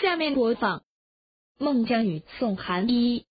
下面播放孟姜女送寒衣。